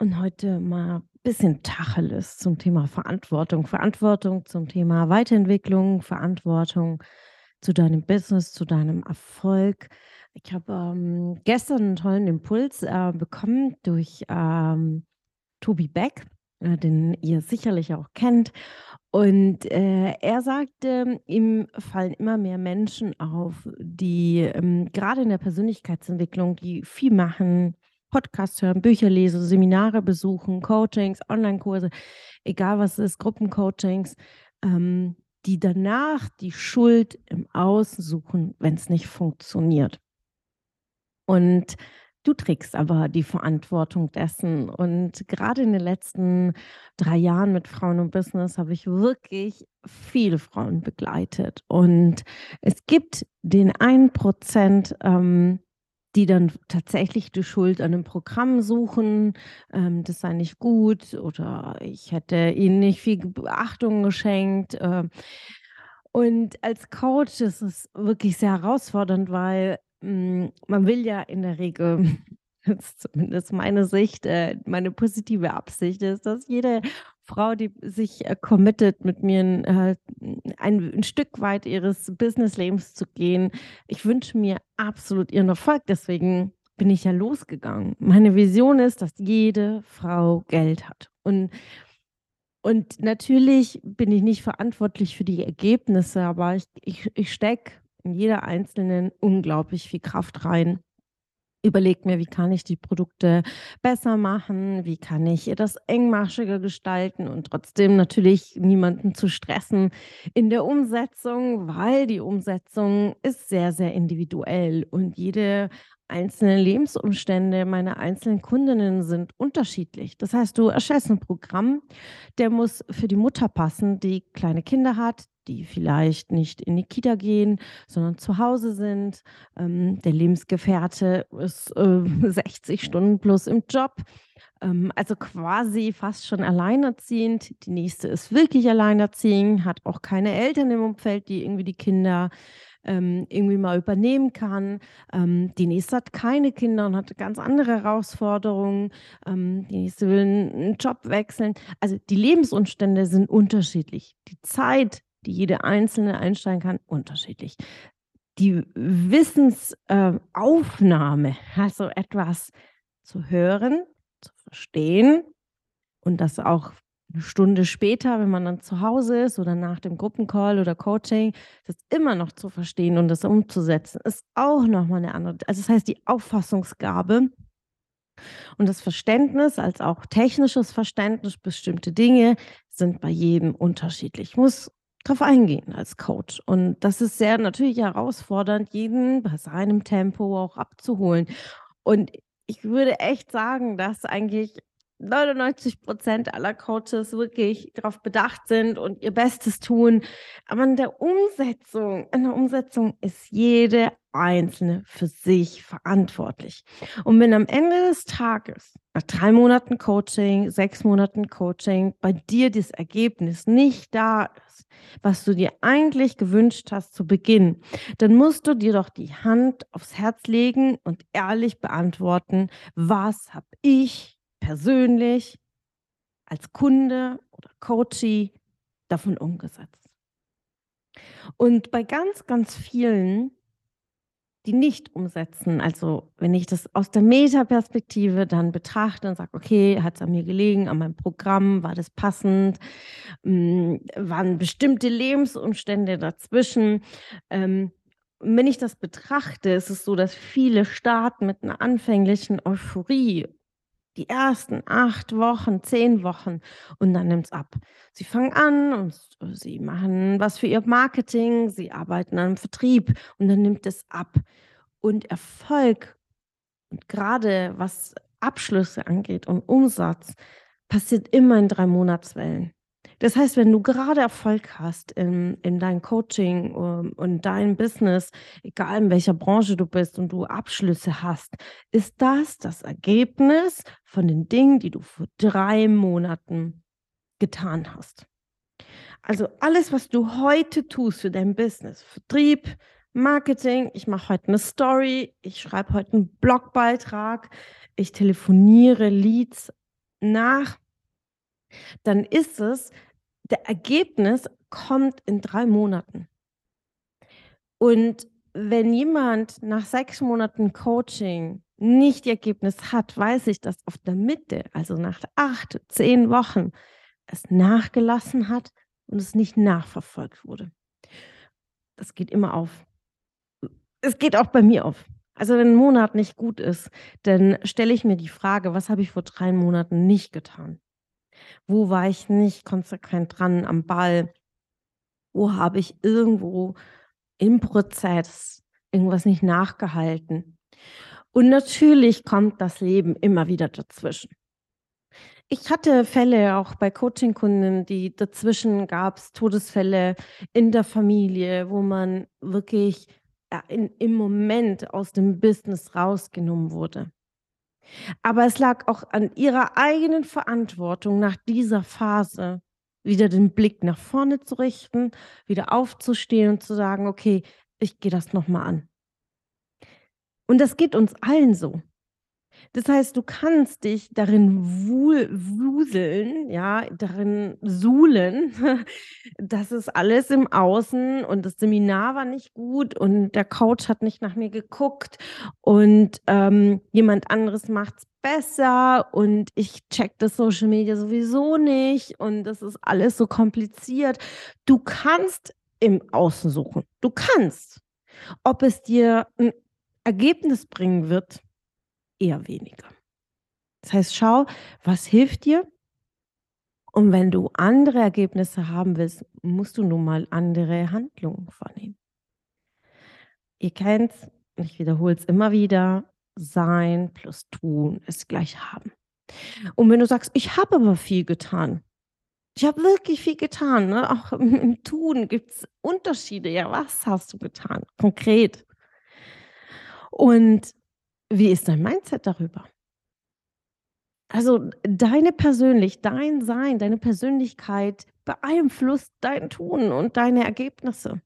Und heute mal ein bisschen Tacheles zum Thema Verantwortung. Verantwortung zum Thema Weiterentwicklung, Verantwortung zu deinem Business, zu deinem Erfolg. Ich habe ähm, gestern einen tollen Impuls äh, bekommen durch ähm, Tobi Beck, äh, den ihr sicherlich auch kennt. Und äh, er sagte, ihm fallen immer mehr Menschen auf, die ähm, gerade in der Persönlichkeitsentwicklung, die viel machen, Podcasts hören, Bücher lesen, Seminare besuchen, Coachings, Online-Kurse, egal was es ist, Gruppencoachings, ähm, die danach die Schuld im Außen suchen, wenn es nicht funktioniert. Und du trägst aber die Verantwortung dessen. Und gerade in den letzten drei Jahren mit Frauen und Business habe ich wirklich viele Frauen begleitet. Und es gibt den einen Prozent, ähm, die dann tatsächlich die Schuld an einem Programm suchen, ähm, das sei nicht gut oder ich hätte ihnen nicht viel Beachtung geschenkt. Äh. Und als Coach ist es wirklich sehr herausfordernd, weil mh, hm, man will ja in der Regel das ist zumindest meine Sicht, äh, meine positive Absicht ist, dass jede Frau, die sich äh, committet, mit mir ein, äh, ein, ein, Stück weit ihres Businesslebens zu gehen. Ich wünsche mir absolut ihren Erfolg. Deswegen bin ich ja losgegangen. Meine Vision ist, dass jede Frau Geld hat. Und, und natürlich bin ich nicht verantwortlich für die Ergebnisse, aber ich, ich, ich stecke in jeder einzelnen unglaublich viel Kraft rein überlegt mir, wie kann ich die Produkte besser machen, wie kann ich das engmaschiger gestalten und trotzdem natürlich niemanden zu stressen in der Umsetzung, weil die Umsetzung ist sehr, sehr individuell und jede einzelne Lebensumstände meiner einzelnen Kundinnen sind unterschiedlich. Das heißt, du erstellst ein Programm, der muss für die Mutter passen, die kleine Kinder hat, die vielleicht nicht in die Kita gehen, sondern zu Hause sind. Ähm, der Lebensgefährte ist äh, 60 Stunden plus im Job. Ähm, also quasi fast schon alleinerziehend. Die nächste ist wirklich alleinerziehend, hat auch keine Eltern im Umfeld, die irgendwie die Kinder ähm, irgendwie mal übernehmen kann. Ähm, die nächste hat keine Kinder und hat ganz andere Herausforderungen. Ähm, die nächste will einen Job wechseln. Also die Lebensumstände sind unterschiedlich. Die Zeit, die jede einzelne einsteigen kann, unterschiedlich. Die Wissensaufnahme, äh, also etwas zu hören, zu verstehen und das auch eine Stunde später, wenn man dann zu Hause ist oder nach dem Gruppencall oder Coaching, das immer noch zu verstehen und das umzusetzen, ist auch nochmal eine andere. Also das heißt, die Auffassungsgabe und das Verständnis, als auch technisches Verständnis, bestimmte Dinge sind bei jedem unterschiedlich. Ich muss drauf eingehen als Coach. Und das ist sehr natürlich herausfordernd, jeden bei seinem Tempo auch abzuholen. Und ich würde echt sagen, dass eigentlich 99 Prozent aller Coaches wirklich darauf bedacht sind und ihr Bestes tun. Aber in der Umsetzung, in der Umsetzung ist jede Einzelne für sich verantwortlich. Und wenn am Ende des Tages, nach drei Monaten Coaching, sechs Monaten Coaching, bei dir das Ergebnis nicht da ist, was du dir eigentlich gewünscht hast zu Beginn, dann musst du dir doch die Hand aufs Herz legen und ehrlich beantworten, was habe ich persönlich als Kunde oder Coachee davon umgesetzt. Und bei ganz, ganz vielen, die nicht umsetzen, also wenn ich das aus der Metaperspektive dann betrachte und sage, okay, hat es an mir gelegen, an meinem Programm, war das passend, hm, waren bestimmte Lebensumstände dazwischen, ähm, wenn ich das betrachte, ist es so, dass viele starten mit einer anfänglichen Euphorie die ersten acht Wochen, zehn Wochen und dann nimmt es ab. Sie fangen an und sie machen was für ihr Marketing, sie arbeiten am Vertrieb und dann nimmt es ab. Und Erfolg gerade was Abschlüsse angeht und Umsatz, passiert immer in drei Monatswellen. Das heißt, wenn du gerade Erfolg hast in, in deinem Coaching um, und deinem Business, egal in welcher Branche du bist und du Abschlüsse hast, ist das das Ergebnis von den Dingen, die du vor drei Monaten getan hast. Also alles, was du heute tust für dein Business, Vertrieb, Marketing, ich mache heute eine Story, ich schreibe heute einen Blogbeitrag, ich telefoniere Leads nach, dann ist es, der Ergebnis kommt in drei Monaten. Und wenn jemand nach sechs Monaten Coaching nicht die Ergebnis hat, weiß ich, dass auf der Mitte, also nach acht, zehn Wochen, es nachgelassen hat und es nicht nachverfolgt wurde. Das geht immer auf. Es geht auch bei mir auf. Also wenn ein Monat nicht gut ist, dann stelle ich mir die Frage, was habe ich vor drei Monaten nicht getan? Wo war ich nicht konsequent dran am Ball? Wo habe ich irgendwo im Prozess irgendwas nicht nachgehalten? Und natürlich kommt das Leben immer wieder dazwischen. Ich hatte Fälle auch bei Coaching-Kunden, die dazwischen gab es Todesfälle in der Familie, wo man wirklich in, im Moment aus dem Business rausgenommen wurde. Aber es lag auch an ihrer eigenen Verantwortung, nach dieser Phase wieder den Blick nach vorne zu richten, wieder aufzustehen und zu sagen, okay, ich gehe das nochmal an. Und das geht uns allen so. Das heißt, du kannst dich darin wuseln, ja, darin suhlen. Das ist alles im Außen und das Seminar war nicht gut und der Coach hat nicht nach mir geguckt und ähm, jemand anderes macht es besser und ich check das Social Media sowieso nicht und das ist alles so kompliziert. Du kannst im Außen suchen. Du kannst. Ob es dir ein Ergebnis bringen wird, eher weniger. Das heißt, schau, was hilft dir? Und wenn du andere Ergebnisse haben willst, musst du nun mal andere Handlungen vornehmen. Ihr kennt es, ich wiederhole es immer wieder, sein plus tun ist gleich haben. Und wenn du sagst, ich habe aber viel getan, ich habe wirklich viel getan, ne? auch im Tun gibt es Unterschiede. Ja, was hast du getan? Konkret. Und wie ist dein Mindset darüber? Also deine persönlich, dein Sein, deine Persönlichkeit beeinflusst dein Tun und deine Ergebnisse.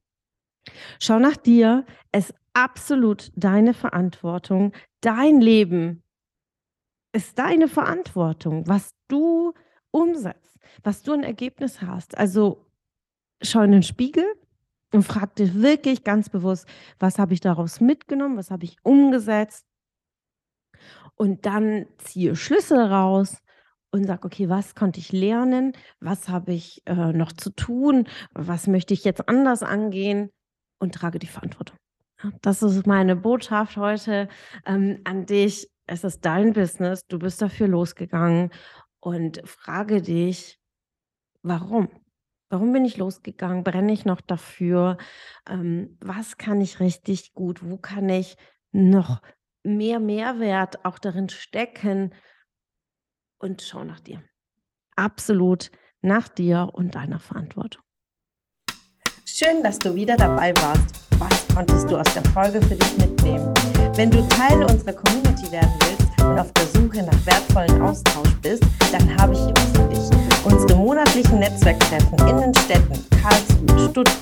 Schau nach dir, es ist absolut deine Verantwortung, dein Leben ist deine Verantwortung, was du umsetzt, was du ein Ergebnis hast. Also schau in den Spiegel und frag dich wirklich ganz bewusst, was habe ich daraus mitgenommen, was habe ich umgesetzt und dann ziehe Schlüssel raus und sage, okay, was konnte ich lernen? Was habe ich äh, noch zu tun? Was möchte ich jetzt anders angehen? Und trage die Verantwortung. Das ist meine Botschaft heute ähm, an dich. Es ist dein Business. Du bist dafür losgegangen und frage dich, warum? Warum bin ich losgegangen? Brenne ich noch dafür? Ähm, was kann ich richtig gut? Wo kann ich noch mehr Mehrwert auch darin stecken und schau nach dir. Absolut nach dir und deiner Verantwortung. Schön, dass du wieder dabei warst. Was konntest du aus der Folge für dich mitnehmen? Wenn du Teil unserer Community werden willst und auf der Suche nach wertvollen Austausch bist, dann habe ich hier was für dich. Unsere monatlichen Netzwerktreffen in den Städten Karlsruhe, Stuttgart,